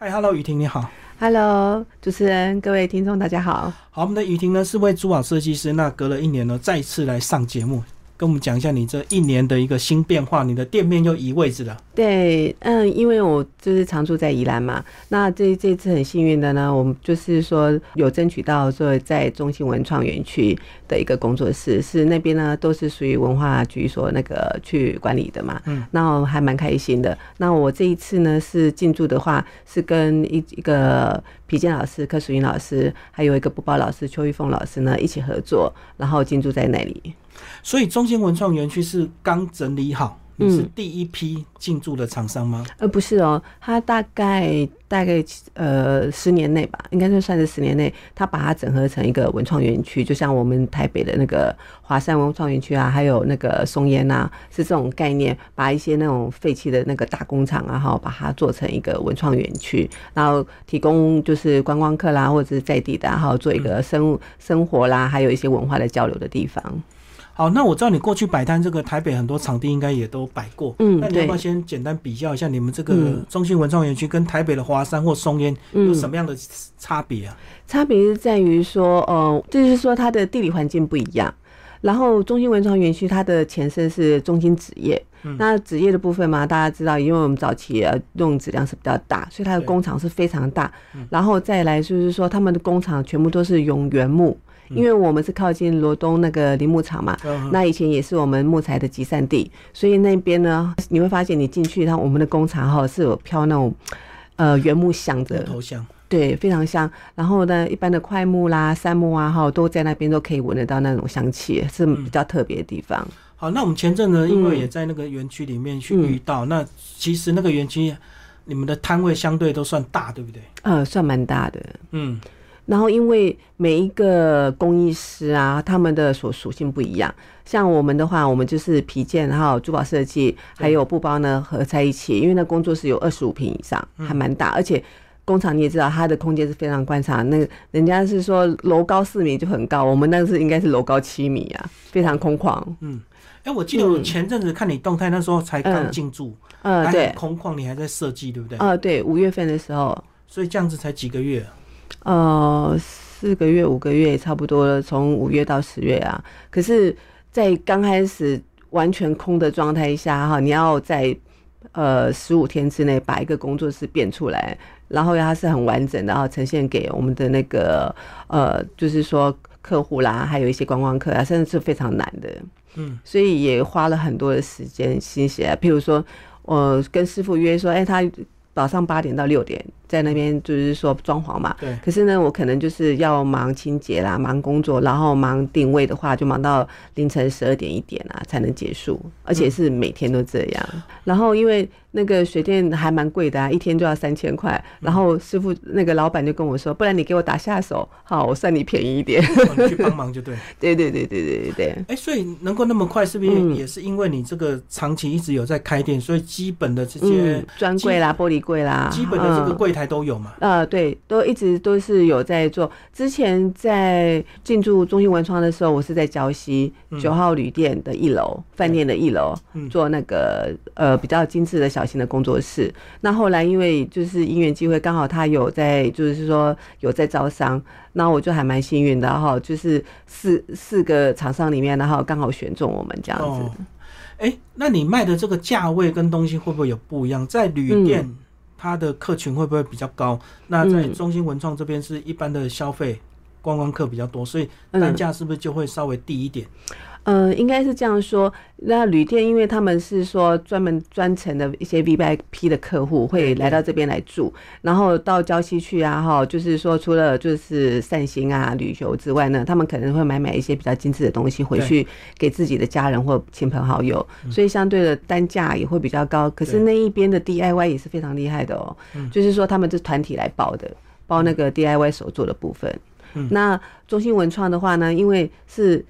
嗨，Hello，雨婷你好。Hello，主持人，各位听众，大家好。好，我们的雨婷呢是位珠宝设计师，那隔了一年呢再次来上节目，跟我们讲一下你这一年的一个新变化，你的店面又移位置了。对，嗯，因为我就是常住在宜兰嘛，那这这次很幸运的呢，我们就是说有争取到说在中心文创园区的一个工作室，是那边呢都是属于文化局所那个去管理的嘛，嗯，那我还蛮开心的。那我这一次呢是进驻的话，是跟一一个皮健老师、柯淑英老师，还有一个布包老师邱玉凤老师呢一起合作，然后进驻在那里。所以中心文创园区是刚整理好，你是嗯第一批进驻的厂商吗？呃，不是哦，它大概大概呃十年内吧，应该是算是十年内，它把它整合成一个文创园区，就像我们台北的那个华山文创园区啊，还有那个松烟啊，是这种概念，把一些那种废弃的那个大工厂啊，哈，把它做成一个文创园区，然后提供就是观光客啦，或者是在地的，然后做一个生生活啦，还有一些文化的交流的地方。好，那我知道你过去摆摊这个台北很多场地应该也都摆过，嗯那你要不要先简单比较一下你们这个嗯。中心文创园区跟台北的华山或松烟有嗯什么样的差别啊？差别是在于说，呃，就是说它的地理环境不一样。然后中心文创园区它的前身是中心纸业，嗯。那纸业的部分嘛，大家知道，因为我们早期呃用质量是比较大，所以它的工厂是非常大。嗯。然后再来就是说，他们的工厂全部都是用原木，因为我们是靠近罗东那个林木厂嘛，嗯那以前也是我们木材的集散地，所以那边呢，你会发现你进去，它我们的工厂哈是有飘那种呃原木香木的，头香。对，非常香。然后呢，一般的快木啦、杉木啊，哈，都在那边都可以闻得到那种香气，是比较特别的地方。好，那我们前阵呢，因为嗯也在那个园区里面去遇到，那其实那个园区你们的摊位相对都算大，对不对？呃，算蛮大的。嗯，然后，因为每一个工艺师啊，他们的所属性不一样。像我们的话，我们就是皮件，还有珠宝设计，还有布包呢合在一起。因为那工作室有二十五平以上，还蛮大，而且。工厂你也知道，它的空间是非常宽敞。那个人家是说楼高四米就很高，我们那个是应该是楼高七米啊，非常空旷。嗯哎、我记得我嗯前阵子看你动态，那时候才刚嗯进驻，呃，还对很，空旷，你还在设计，对不对？呃，对，五月份的时候，所以这样子才几个月，呃，四个月、五个月差不多了，从五月到十月啊。可是，在刚开始完全空的状态下哈，你要在呃十五天之内把一个工作室变出来，然后它是很完整的，然后呈现给我们的那个呃，就是说客户啦，还有一些观光客啊，甚至是非常难的。嗯，所以也花了很多的时间心血啊。譬如说，我跟师傅约说，哎、他早上八点到六点在那边就是说装潢嘛。对，可是呢，我可能就是要忙清洁啦，忙工作，然后忙定位的话，就忙到凌晨十二点一点啊才能结束，而且是每天都这样。然后因为那个水电还蛮贵的啊，一天就要三千块。然后师傅那个老板就跟我说，不然你给我打下手，好，我算你便宜一点。哦你去帮忙就对。对对对对对对对。哎、所以能够那么快，是不是嗯也是因为你这个长期一直有在开店，所以基本的这些嗯，专柜啦、玻璃柜啦，基本的这个嗯柜台都有嘛？呃，对，都一直都是有在做。之前在进驻中心文创的时候，我是在礁溪嗯九号旅店的一楼，饭店的一楼嗯做那个呃比较精致的小型的工作室。那后来因为就是因缘机会，刚好他有在就是说有在招商，那我就还蛮幸运的哈，就是四四个厂商里面，然后刚好选中我们这样子。哦，哎、那你卖的这个价位跟东西会不会有不一样？在旅店，嗯它的客群会不会比较高？那在嗯中心文创这边是一般的消费观光客比较多，所以单嗯价是不是就会稍微低一点？呃，应该是这样说。那旅店，因为他们是说专门专程的一些 VIP 的客户会来到这边来住，然后到礁溪去啊，哈，就是说除了就是散心啊、旅游之外呢，他们可能会买买一些比较精致的东西回去给自己的家人或亲朋好友，所以相对的单价也会比较高。可是那一边的 DIY 也是非常厉害的哦，嗯就是说他们是团体来包的，包那个 DIY 手做的部分。嗯那中心文创的话呢，因为是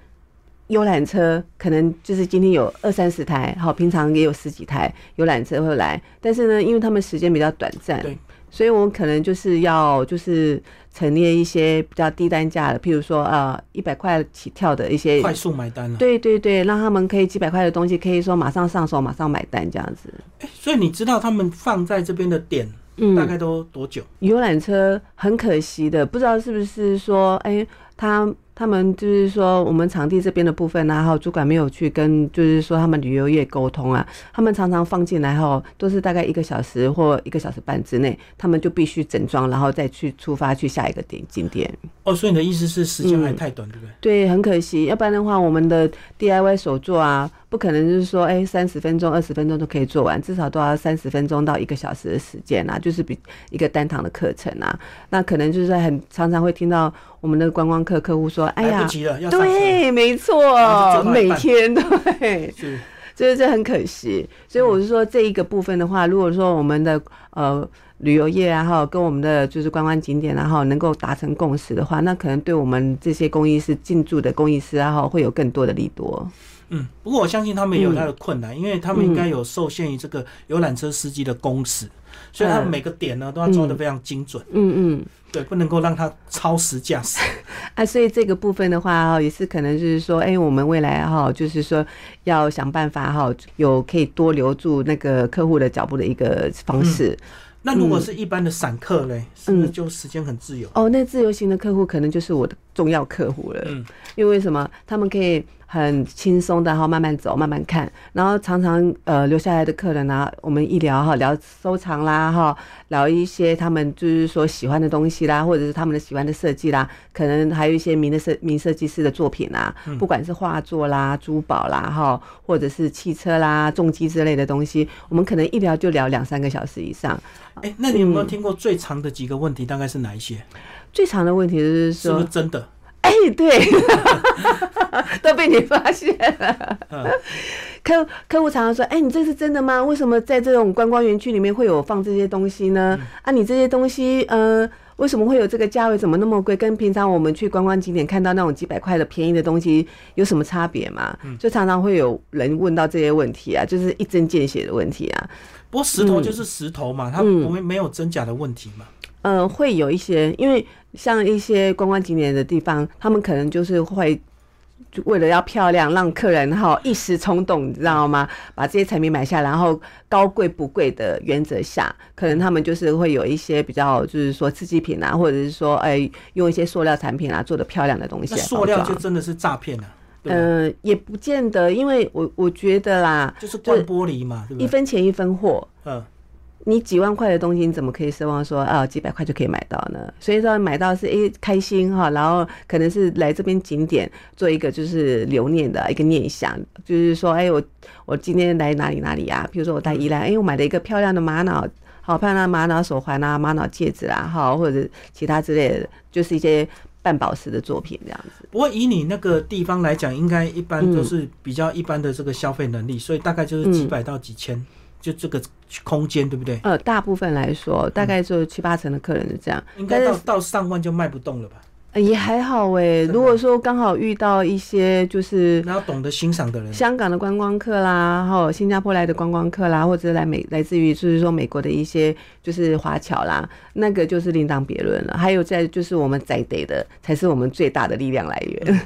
游览车，可能就是今天有二三十台，好，平常也有十几台游览车会来，但是呢，因为他们时间比较短暂对，所以我们可能就是要就是陈列一些比较低单价的，譬如说呃一百块起跳的一些，快速买单啊。对对对，让他们可以几百块的东西，可以说马上上手，马上买单这样子。诶所以你知道他们放在这边的点嗯大概都多久？游览车很可惜的，不知道是不是说，哎、他他们就是说，我们场地这边的部分啊，然后主管没有去跟，就是说他们旅游业沟通啊，他们常常放进来后，都是大概一个小时或一个小时半之内，他们就必须整装，然后再去出发去下一个点景点。哦，所以你的意思是时嗯间还太短，对不对？对，很可惜，要不然的话，我们的 DIY 手作啊，不可能就是说，哎，三十分钟、二十分钟都可以做完，至少都要三十分钟到一个小时的时间啊，就是比一个单堂的课程啊。那可能就是很常常会听到我们的观光客客户说，哎呀。对，没错每天对。是，所以这很可惜。所以我是说，这一个部分的话，如果说我们的呃旅游业啊，哈，跟我们的就是观光景点啊，哈，能够达成共识的话，那可能对我们这些公益师进驻的公益师啊，哈，会有更多的利多。嗯，不过我相信他们也有他的困难，因为他们应该有受限于这个游览车司机的工时，所以他们每个点呢都要抓得非常精准，嗯嗯。对，不能够让他超时驾驶。啊，所以这个部分的话哈，也是可能就是说，哎、我们未来哈，就是说要想办法哈，有可以多留住那个客户的脚步的一个方式。那如果是一般的散客嘞，是不是就时间很自由？哦，那自由行的客户可能就是我的重要客户了。嗯，因为什么？他们可以很轻松的哈，慢慢走，慢慢看，然后常常呃留下来的客人啊，我们一聊哈，聊收藏啦哈，聊一些他们就是说喜欢的东西啦，或者是他们的喜欢的设计啦，可能还有一些名的设名设计师的作品啊，不管是画作啦、珠宝啦哈，或者是汽车啦、重机之类的东西，我们可能一聊就聊两三个小时以上。哎、那你有没有听过最长的几个问题？大概是哪一些？最长的问题就是是不说是真的？哎、对，都被你发现了。嗯客客户常常说：“哎、你这是真的吗？为什么在这种观光园区里面会有放这些东西呢？嗯啊，你这些东西，呃，为什么会有这个价位？怎么那么贵？跟平常我们去观光景点看到那种几百块的便宜的东西有什么差别吗？嗯就常常会有人问到这些问题啊，就是一针见血的问题啊。不过石头就是石头嘛，它嗯我们没有真假的问题嘛。呃，会有一些，因为像一些观光景点的地方，他们可能就是会。就为了要漂亮，让客人哈一时冲动，你知道吗？把这些产品买下，然后高贵不贵的原则下，可能他们就是会有一些比较，就是说刺激品啊，或者是说，哎，用一些塑料产品啊做的漂亮的东西塑料就。真的是诈骗了？呃，也不见得，因为我我觉得啦，就是灌玻璃嘛，对不对？一分钱一分货，嗯，你几万块的东西，你怎么可以奢望说啊几百块就可以买到呢？所以说买到是诶、开心哈，然后可能是来这边景点做一个就是留念的一个念想，就是说哎、我我今天来哪里哪里啊？比如说我在宜兰，哎、我买了一个漂亮的玛瑙。好漂亮的玛瑙手环啊，玛瑙戒指啊，哈，或者其他之类的，就是一些半宝石的作品这样子。不过以你那个地方来讲，应该一般嗯都是比较一般的这个消费能力，所以大概就是几百到几千，就这个空间，对不对？呃，大部分来说，大概就七八成的客人是这样，应该到但是到上万就卖不动了吧？呃也还好诶。的如果说刚好遇到一些就是那要懂得欣赏的人，香港的观光客啦，还有新加坡来的观光客啦，或者来美来自于就是说美国的一些就是华侨啦，那个就是另当别论了。还有在就是我们在地的，才是我们最大的力量来源。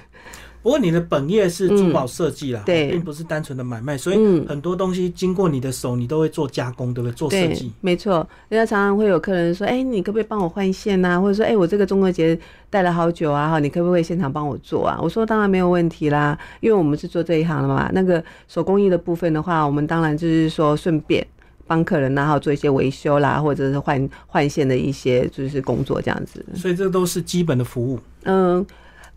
不过你的本业是珠宝设计啦，嗯对并不是单纯的买卖，所以嗯很多东西经过你的手，你都会做加工，对不对？做设计，，没错。人家常常会有客人说：“哎、你可不可以帮我换线呐、或者说：“哎、我这个中秋节戴了好久啊，哈，你可不可以现场帮我做啊？”我说：“当然没有问题啦，因为我们是做这一行的嘛。那个手工艺的部分的话，我们当然就是说顺便。”帮客人然后做一些维修啦，或者是换换线的一些就是工作这样子。所以这都是基本的服务。嗯，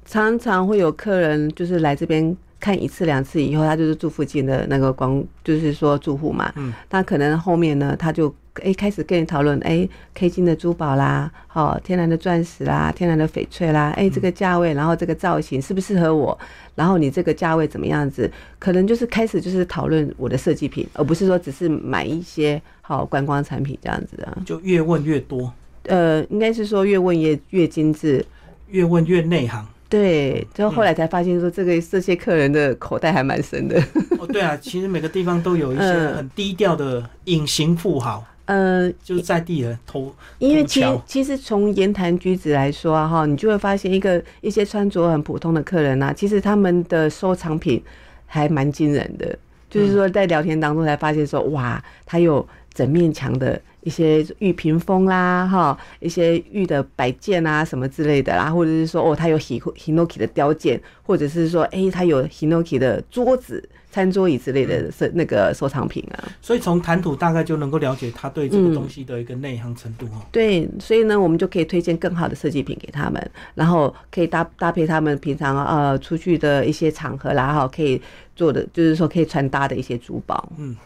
常常会有客人就是来这边看一次两次以后，他就是住附近的那个光，就是说住户嘛，嗯，那可能后面呢，他就哎开始跟你讨论，哎 K 金的珠宝啦，好、天然的钻石啦，天然的翡翠啦，哎这个价位，然后这个造型适不适合我，然后你这个价位怎么样子，可能就是开始就是讨论我的设计品，而不是说只是买一些好观光产品这样子的。就越问越多，呃，应该是说越问越越精致，越问越内行。对，就后来才发现说，这个这些客人的口袋还蛮深的。哦，对啊，其实每个地方都有一些嗯很低调的隐形富豪，呃，就是在地人偷。因为其其实从言谈举止来说啊，哈，你就会发现一个一些穿着很普通的客人啊，其实他们的收藏品还蛮惊人的。就是说，在聊天当中才发现说，哇，他有整面墙的一些玉屏风啦，哈，一些玉的摆件啊，什么之类的啦，或者是说，哦，它有 Hi Hinoki 的雕件，或者是说，哎，它有 Hinoki 的桌子、餐桌椅之类的收那个收藏品啊。所以从谈吐大概就能够了解他对这个东西的一个内行程度哦。对，所以呢，我们就可以推荐更好的设计品给他们，然后可以搭搭配他们平常呃出去的一些场合啦，哈，可以做的就是说可以穿搭的一些珠宝。嗯。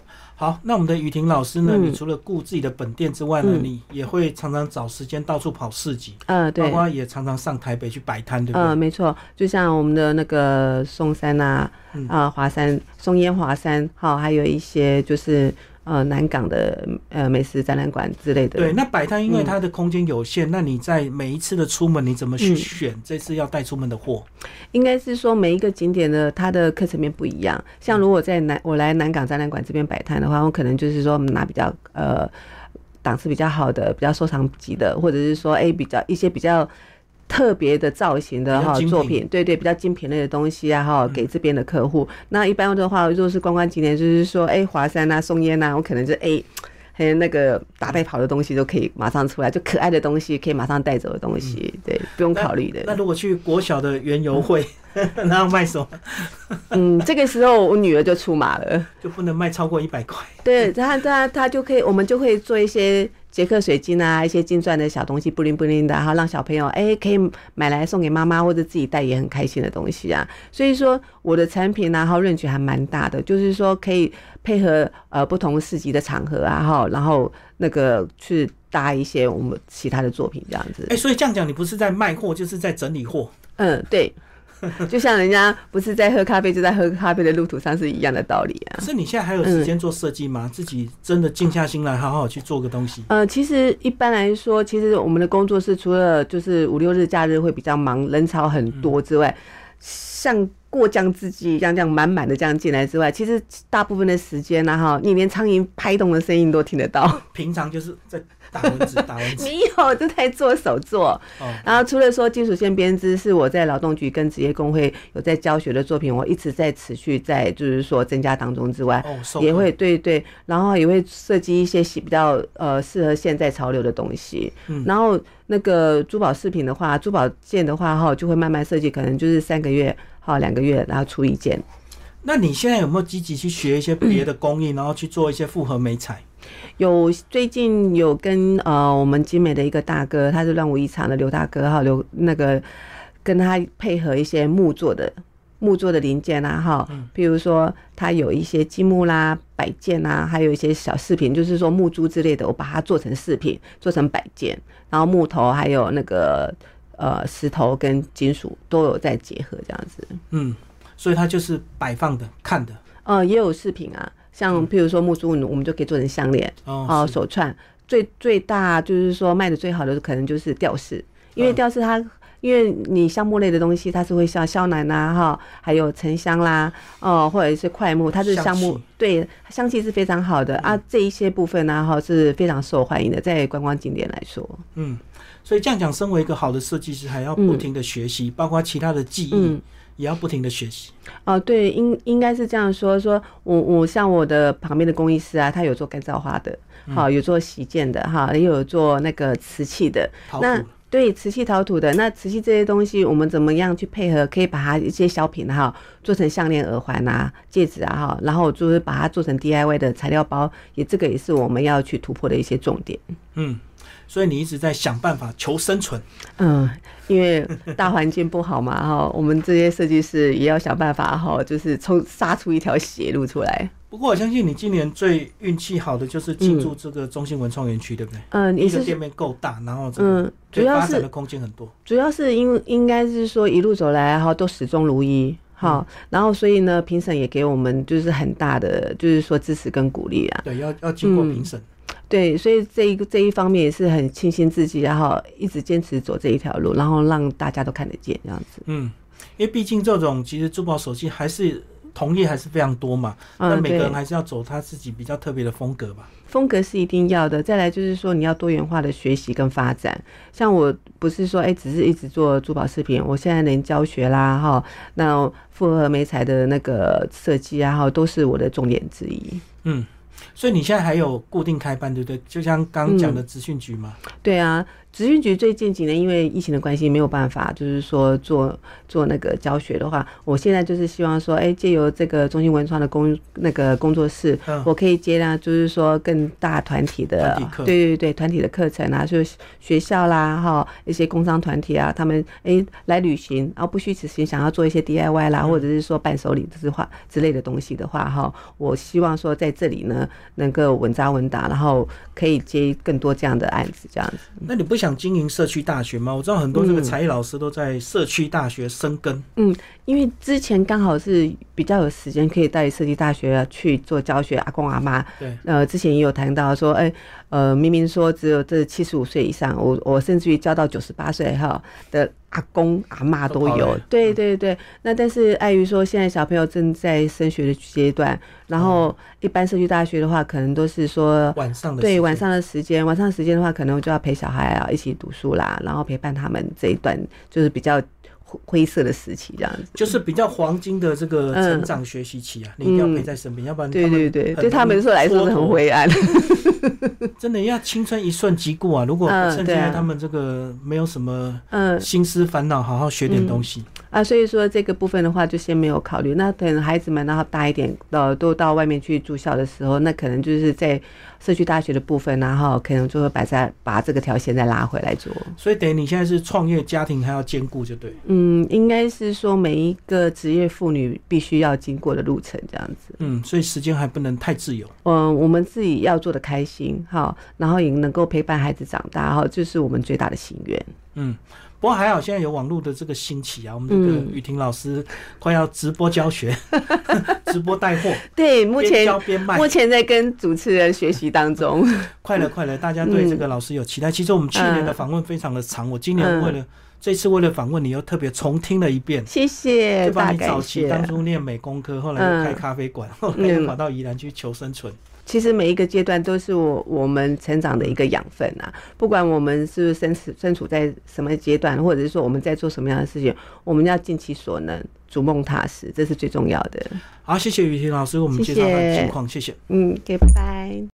好，那我们的雨婷老师呢？你除了顾自己的本店之外呢，你也会常常找时间到处跑市集，嗯，对，包括也常常上台北去摆摊，对不对？嗯，没错，就像我们的那个松山啊，啊，华山、松烟华山，好，还有一些就是。呃，南港的呃美食展览馆之类的。对，那摆摊因为它的空间有限，那你在每一次的出门，你怎么去选这次要带出门的货？应该是说每一个景点的它的课程面不一样。像如果在南我来南港展览馆这边摆摊的话，我可能就是说拿比较呃档次比较好的、比较收藏级的，或者是说哎比较一些比较。特别的造型的哈作品，对对，比较精品类的东西啊哈，给这边的客户。那一般的话，如果是观光景点，就是说，哎，华山啊、松烟啊，我可能就哎，还有那个打带跑的东西都可以马上出来，就可爱的东西可以马上带走的东西，对，不用考虑的。那如果去国小的园游会，那要卖什么？嗯，这个时候我女儿就出马了，就不能卖超过一百块。对，她她她就可以，我们就会做一些。杰克水晶啊，一些金钻的小东西，布灵布灵的，然后让小朋友哎可以买来送给妈妈或者自己带也很开心的东西啊。所以说我的产品呢，哈，润局还蛮大的，就是说可以配合呃不同市集的场合啊，哈，然后那个去搭一些我们其他的作品这样子。哎，所以这样讲，你不是在卖货，就是在整理货。嗯，对。就像人家不是在喝咖啡，就在喝咖啡的路途上是一样的道理啊。可是你现在还有时间做设计吗？自己真的静下心来，好好去做个东西。呃，其实一般来说，其实我们的工作室除了就是五六日假日会比较忙，人潮很多之外，像。过江之鲫一样，这样满满的这样进来之外，其实大部分的时间呢，哈，你连苍蝇拍动的声音都听得到。平常就是在打蚊子，打蚊子。没有，就在做手作。哦。然后除了说金属线编织是我在劳动局跟职业工会有在教学的作品，我一直在持续在就是说增加当中之外，哦，也会对对，然后也会设计一些比较呃适合现在潮流的东西。嗯。然后那个珠宝饰品的话，珠宝件的话哈，就会慢慢设计，可能就是三个月。好，两个月然后出一件。那你现在有没有积极去学一些别的工艺，然后去做一些复合美彩？有，最近有跟呃我们精美的一个大哥，他是乱舞一场的刘大哥哈，刘那个跟他配合一些木做的木做的零件啊哈，比如说他有一些积木啦、摆件啊，还有一些小饰品，就是说木珠之类的，我把它做成饰品，做成摆件，然后木头还有那个。呃，石头跟金属都有在结合，这样子。嗯，所以它就是摆放的、看的。呃，也有饰品啊，像譬如说木珠，我们就可以做成项链哦，手串。最最大就是说卖的最好的可能就是吊饰，因为吊饰它，因为你橡木类的东西，它是会像肖楠呐哈，还有沉香啦，哦，或者是块木，它是橡木，对，香气是非常好的。啊。这一些部分呢哈是非常受欢迎的，在观光景点来说，嗯。所以这样讲，身为一个好的设计师，还要不停的学习，包括其他的技艺，也要不停的学习。哦，对，应应该是这样说。说我我像我的旁边的工艺师啊，他有做干燥花的，好有做洗件的，哈，也有做那个瓷器的。那对瓷器陶土的，那瓷器这些东西，我们怎么样去配合？可以把它一些小品哈，做成项链、耳环啊、戒指啊，哈，然后就是把它做成 DIY 的材料包，也这个也是我们要去突破的一些重点。嗯。所以你一直在想办法求生存，嗯，因为大环境不好嘛，哈，我们这些设计师也要想办法，哈，就是冲杀出一条血路出来。不过我相信你今年最运气好的就是进驻这个中心文创园区，对不对？嗯，你是店面够大，然后嗯，主要是的空间很多，主要是因应该是说一路走来哈都始终如一，哈，然后所以呢评审也给我们就是很大的就是说支持跟鼓励啊。对，要要经过评审。对，所以这一个这一方面也是很庆幸自己，然后一直坚持走这一条路，然后让大家都看得见这样子。嗯，因为毕竟这种其实珠宝手机还是同业还是非常多嘛，那每个人还是要走他自己比较特别的风格吧。风格是一定要的，再来就是说你要多元化的学习跟发展。像我不是说哎，只是一直做珠宝饰品，我现在连教学啦哈，那复合美彩的那个设计啊哈，都是我的重点之一。嗯。所以你现在还有固定开班，对不对？就像刚刚讲的资讯局嘛。对啊，职训局最近几年因为疫情的关系没有办法，就是说做做那个教学的话，我现在就是希望说，哎，借由这个中心文创的工那个工作室，嗯我可以接纳就是说更大团体的对对对，团体的课程啊，就是学校啦哈，一些工商团体啊，他们哎来旅行，然后不虚此行，想要做一些 DIY 啦，或者是说伴手礼之话之类的东西的话哈，我希望说在这里呢能够稳扎稳打，然后可以接更多这样的案子，这样子。那你不想经营社区大学吗？我知道很多这个嗯才艺老师都在社区大学生根。嗯，因为之前刚好是比较有时间可以带设计大学去做教学，阿公阿妈，对，呃，之前也有谈到说，哎、呃，明明说只有这七十五岁以上，我我甚至于教到九十八岁哈的阿公阿妈都有都，对对对。那但是碍于说现在小朋友正在升学的阶段，然后一般社区大学的话，可能都是说晚上的对晚上的时间，晚上的时间的话，可能我就要陪小孩啊一起读书啦，然后陪伴他们这一段就是比较灰灰色的时期这样子。就是比较黄金的这个嗯成长学习期啊，你一定要陪在身边，要不然对对对，很对他们说来说是很灰暗。真的要青春一瞬即过啊！如果趁现在他们这个没有什么嗯心思烦恼，好好学点东西。啊，所以说这个部分的话，就先没有考虑。那等孩子们然后大一点，呃，都到外面去住校的时候，那可能就是在社区大学的部分，然后可能就会把再把这个条线再拉回来做。所以等于你现在是创业，家庭还要兼顾，就对。嗯，应该是说每一个职业妇女必须要经过的路程这样子。嗯，所以时间还不能太自由。嗯，我们自己要做的开心哈，然后也能够陪伴孩子长大哈，这是我们最大的心愿。嗯，不过还好，现在有网络的这个兴起啊，我们这个嗯雨婷老师快要直播教学，直播带货，对，目边前教边卖目，前在跟主持人学习当中。快了快了，大家对这个老师有期待。其实我们去年的嗯访问非常的长，我今年嗯为了这次为了访问你，又特别重听了一遍。谢谢，就把你早期谢。当初念美工科，后来又开咖啡馆，后来又跑到宜兰去求生存。其实每一个阶段都是我我们成长的一个养分啊，不管我们是身处身处在什么阶段，或者是说我们在做什么样的事情，我们要尽其所能，逐梦踏实，这是最重要的。好，谢谢雨婷老师，我们介绍他的情况，谢谢。嗯，OK，拜拜。